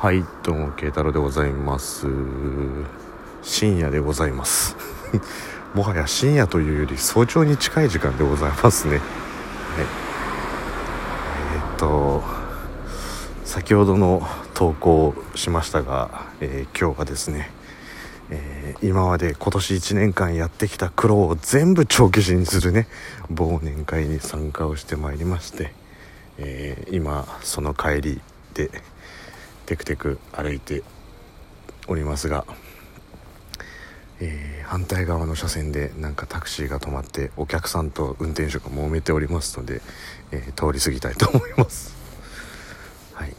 はいどうも慶太郎でございます。深夜でございます。もはや深夜というより早朝に近い時間でございますね。はい。えー、っと先ほどの投稿しましたが、えー、今日はですね、えー、今まで今年1年間やってきた苦労を全部帳消しにするね忘年会に参加をしてまいりまして、え今その帰りでテクテク歩いておりますが、えー、反対側の車線でなんかタクシーが止まってお客さんと運転手が揉めておりますので、えー、通り過ぎたいと思います。はい。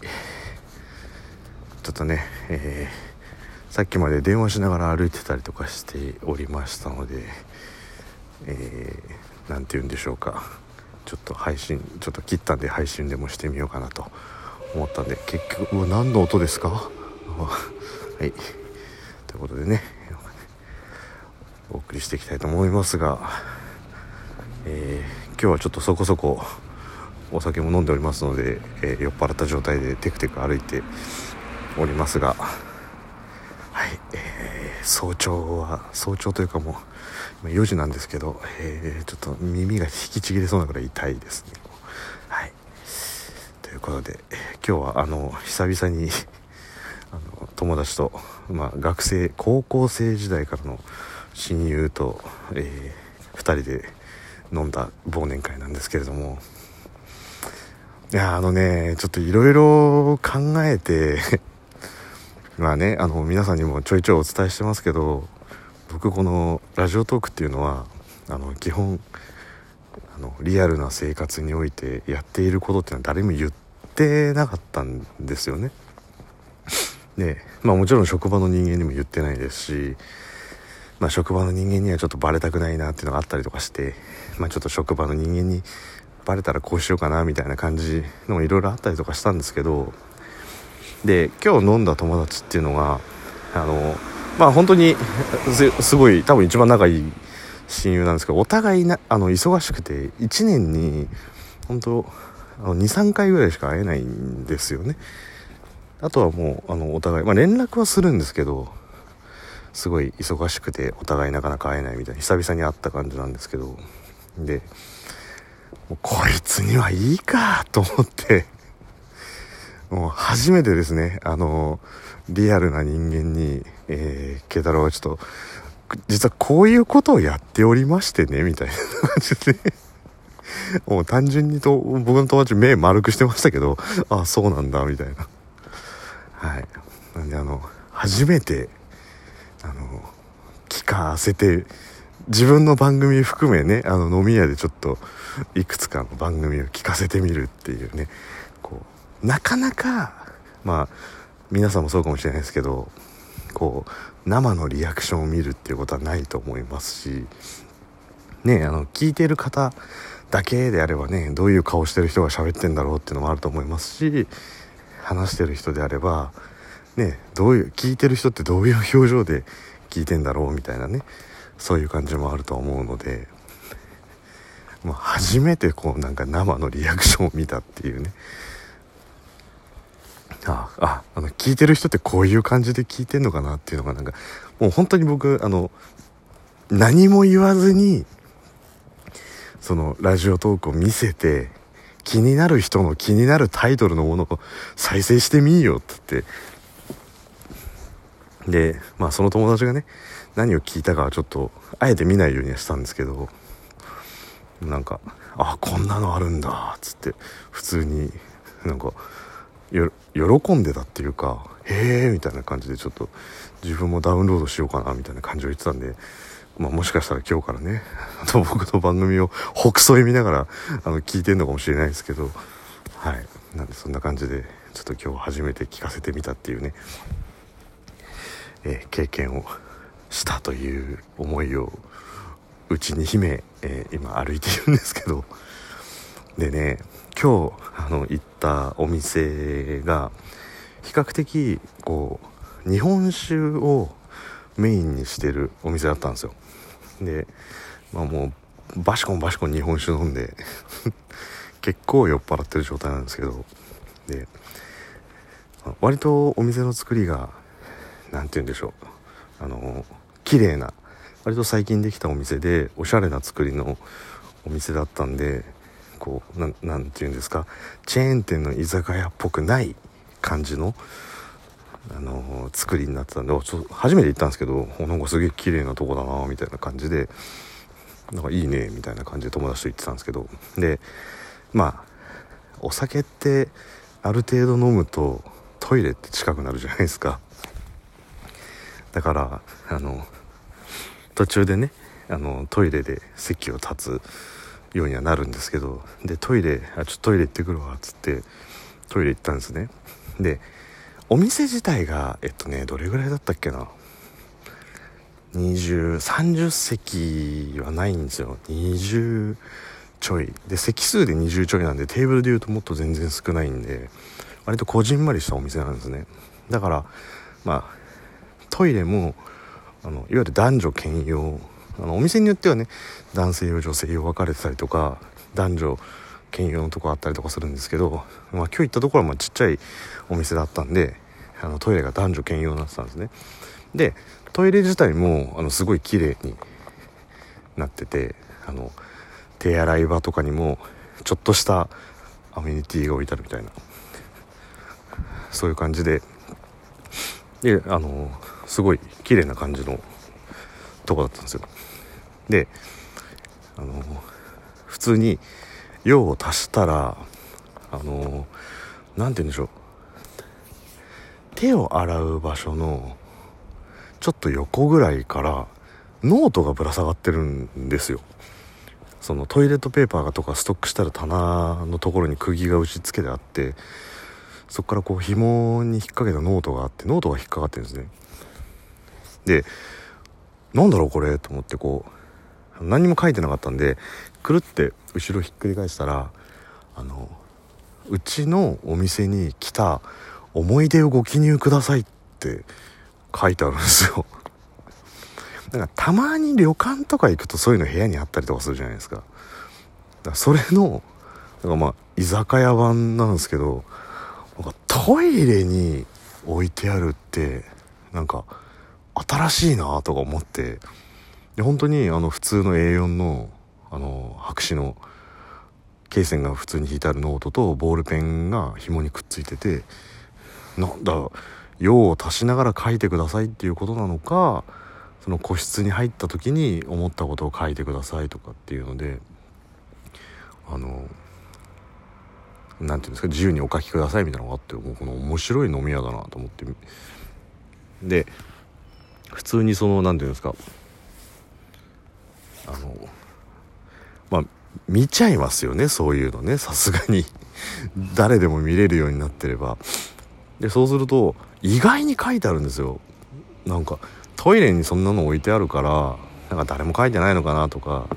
ちょっとね、えー、さっきまで電話しながら歩いてたりとかしておりましたので何、えー、て言うんでしょうか。ちょっと配信ちょっと切ったんで配信でもしてみようかなと思ったんで結局何の音ですか？はい。ということでねお送りしていきたいと思いますが、えー、今日はちょっとそこそこお酒も飲んでおりますので、えー、酔っ払った状態でテクテク歩いておりますがはい、えー、早朝は早朝というかもう4時なんですけど、えー、ちょっと耳が引きちぎれそうなぐらい痛いですね。いうことで、今日はあの久々にあの友達と、まあ、学生高校生時代からの親友と、えー、2人で飲んだ忘年会なんですけれどもいやあのねちょっといろいろ考えて まあねあの皆さんにもちょいちょいお伝えしてますけど僕このラジオトークっていうのはあの基本あのリアルな生活においてやっていることっていうのは誰も言ってなかったんですよね。でまあもちろん職場の人間にも言ってないですし、まあ、職場の人間にはちょっとバレたくないなっていうのがあったりとかして、まあ、ちょっと職場の人間にバレたらこうしようかなみたいな感じのもいろいろあったりとかしたんですけどで今日飲んだ友達っていうのがあのまあ本当にすごい多分一番仲いい親友なんですけどお互いなあの忙しくて1年に本当あの23回ぐらいしか会えないんですよね。あとはもうあのお互い、まあ、連絡はするんですけどすごい忙しくてお互いなかなか会えないみたいな久々に会った感じなんですけどでこいつにはいいかと思ってもう初めてですねあのリアルな人間に、えー、慶太郎はちょっと実はこういうことをやっておりましてね、みたいな感じで。もう単純にと、僕の友達目丸くしてましたけど、ああ、そうなんだ、みたいな。はい。なんであの、初めて、あの、聞かせて、自分の番組含めね、あの、飲み屋でちょっと、いくつかの番組を聞かせてみるっていうね、こう、なかなか、まあ、皆さんもそうかもしれないですけど、こう生のリアクションを見るっていうことはないと思いますしねあの聞いてる方だけであればねどういう顔してる人が喋ってんだろうっていうのもあると思いますし話してる人であればねどういう聞いてる人ってどういう表情で聞いてんだろうみたいなねそういう感じもあると思うのでもう初めてこうなんか生のリアクションを見たっていうね。あああの聞いてる人ってこういう感じで聞いてんのかなっていうのがなんかもう本当に僕あの何も言わずにそのラジオトークを見せて気になる人の気になるタイトルのものを再生してみよって言って。でまあその友達がね何を聞いたかはちょっとあえて見ないようにはしたんですけどなんかあこんなのあるんだっつって普通になんか喜んでたっていうかへえみたいな感じでちょっと自分もダウンロードしようかなみたいな感じを言ってたんで、まあ、もしかしたら今日からね 僕の番組をほくそ笑みながらあの聞いてんのかもしれないですけどはい。なんでそんな感じでちょっと今日初めて聞かせてみたっていうね、えー、経験をしたという思いを内に秘め、えー、今歩いているんですけど。でね今日あの行ったお店が比較的こう日本酒をメインにしてるお店だったんですよ。でまあもうバシコンバシコン日本酒飲んで 結構酔っ払ってる状態なんですけど。で割とお店の作りが何て言うんでしょう。あの綺麗な割と最近できたお店でおしゃれな作りのお店だったんでこう何て言うんですか。チェーン店の居酒屋っぽくない感じのあの作りになってたんで初めて行ったんですけどなんかすげえ綺麗なとこだなみたいな感じでなんかいいねみたいな感じで友達と行ってたんですけど。でまあお酒ってある程度飲むとトイレって近くなるじゃないですか。だからあの途中でねあのトイレで席を立つようにはなるんですけどでトイレあちょっとトイレ行ってくるわっつってトイレ行ったんですね。でお店自体がえっとねどれぐらいだったっけな？2030席はないんですよ。20ちょい。で席数で20ちょいなんでテーブルでいうともっと全然少ないんで割とこじんまりしたお店なんですね。だからまあトイレもあのいわゆる男女兼用。あのお店によってはね男性用女性用分かれてたりとか男女兼用のとこあったりとかするんですけど、まあ、今日行ったところはまちっちゃいお店だったんであのトイレが男女兼用になってたんですね。でトイレ自体もあのすごい綺麗になっててあの手洗い場とかにもちょっとしたアメニティが置いてあるみたいな。そういう感じで。であのすごい綺麗な感じのとこだったんですよ。であの普通に用を足したらあの何て言うんでしょう。手を洗う場所のちょっと横ぐらいからノートがぶら下がってるんですよ。そのトイレットペーパーがとかストックしたら棚のところに釘が打ち付けてあってそこからこう紐に引っ掛けたノートがあってノートが引っかかってるんですね。でなんだろうこれ？と思ってこう何も書いてなかったんでくるって後ろひっくり返したらあのうちのお店に来た思い出をご記入くださいって書いてあるんですよ。なんかたまに旅館とか行くとそういうの部屋にあったりとかするじゃないですか。だかそれのなんかまあ居酒屋版なんですけどなんかトイレに置いてあるってなんか新しいなとか思ってで本当にあの普通の A4 のあの白紙の罫線が普通に引いてあるノートとボールペンが紐にくっついててなんだ用を足しながら書いてくださいっていうことなのかその個室に入った時に思ったことを書いてくださいとかっていうのであの何て言うんですか自由にお書きくださいみたいなのがあってもうこの面白い飲み屋だなと思って。で普通にその何て言うんですかあのまあ見ちゃいますよねそういうのねさすがに。誰でも見れるようになってれば。でそうすると意外に書いてあるんですよ。なんかトイレにそんなの置いてあるからなんか誰も書いてないのかなとか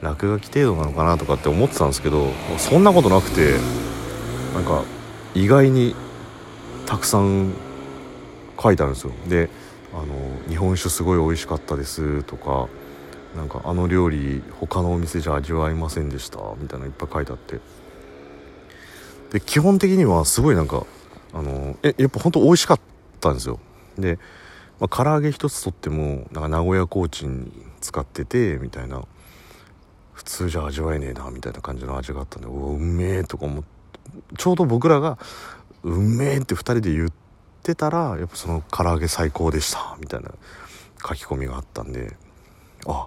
落書き程度なのかなとかって思ってたんですけどそんなことなくてなんか意外にたくさん書いてあるんですよ。であの「日本酒すごい美味しかったです」とか「なんかあの料理他のお店じゃ味わいませんでした」みたいなのいっぱい書いてあって。で基本的にはすごいなんかあのえやっぱ本当美味しかったんですよ。で、まあ、唐揚げ一つとってもなんか名古屋コーチン使っててみたいな。普通じゃ味わえねえなみたいな感じの味があったんでおうめえとか思って。ちょうど僕らが「うめえ」って2人で言ってたらやっぱその唐揚げ最高でしたみたいな書き込みがあったんであ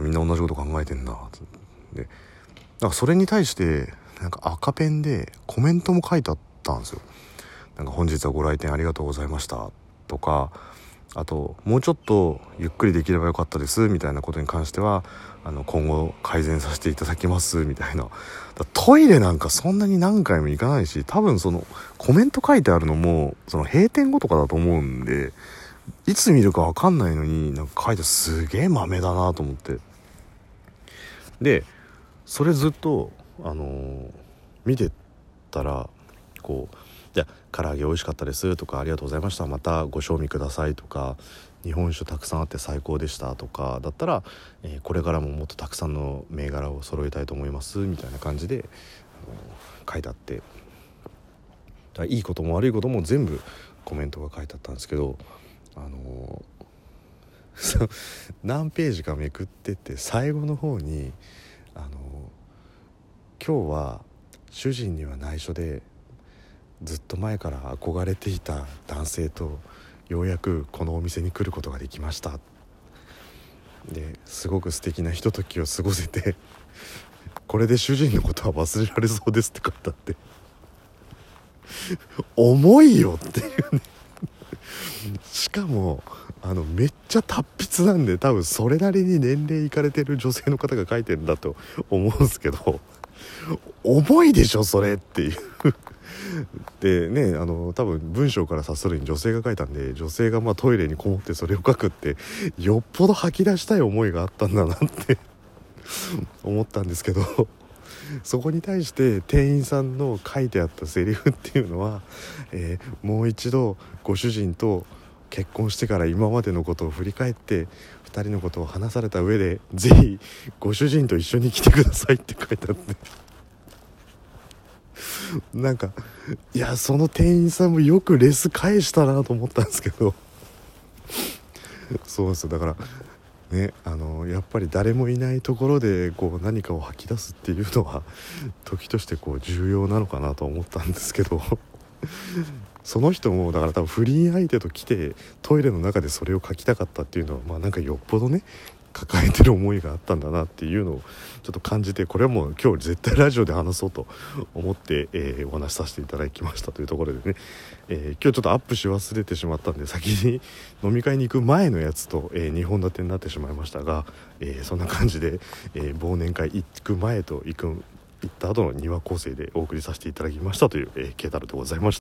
みんな同じこと考えてんな。でなんかそれに対してなんか赤ペンでコメントも書いてあったんですよ。なんか本日はご来店ありがとうございました。とかあともうちょっとゆっくりできればよかったです。みたいなことに関してはあの今後改善させていただきます。みたいな。トイレなんかそんなに何回も行かないし多分そのコメント書いてあるのもその閉店後とかだと思うんでいつ見るか分かんないのになんか書いてすげえ豆だなと思って。でそれずっとあのー、見てたらこうじゃ唐揚げ美味しかったですとかありがとうございましたまたご賞味くださいとか日本酒たくさんあって最高でしたとかだったら、えー、これからももっとたくさんの銘柄を揃えたいと思いますみたいな感じで書いてあって。いいことも悪いことも全部コメントが書いてあったんですけどあのー、何ページかめくってって最後の方にあのー、今日は主人には内緒でずっと前から憧れていた男性とようやくこのお店に来ることができました。ですごく素敵なひとときを過ごせてこれで主人のことは忘れられそうですって書いてあって 重いよっていうね。しかもあのめっちゃ達筆なんで多分それなりに年齢いかれてる女性の方が書いてるんだと思うんですけど重いでしょそれっていう。でねあの多分文章から察するに女性が書いたんで女性がまトイレにこもってそれを書くってよっぽど吐き出したい思いがあったんだなって思ったんですけどそこに対して店員さんの書いてあったセリフっていうのは、えー、もう一度ご主人と結婚してから今までのことを振り返って2人のことを話された上で是非ご主人と一緒に来てくださいって書いてあって。なんかいやその店員さんもよくレス返したなと思ったんですけど。そうですだからねあのやっぱり誰もいないところでこう何かを吐き出すっていうのは 時としてこう重要なのかなと思ったんですけど その人もだから多分不倫相手と来てトイレの中でそれを書きたかったっていうのはまあなんかよっぽどね抱えてる思いがあったんだなっていうのをちょっと感じてこれはもう今日絶対ラジオで話そうと思って、えー、お話しさせていただきましたというところでね、えー、今日ちょっとアップし忘れてしまったんで先に飲み会に行く前のやつと、えー、2本立てになってしまいましたが、えそんな感じで、え忘年会行く前と行く行った後の庭構成でお送りさせていただきましたという、えー、ケータルでございました。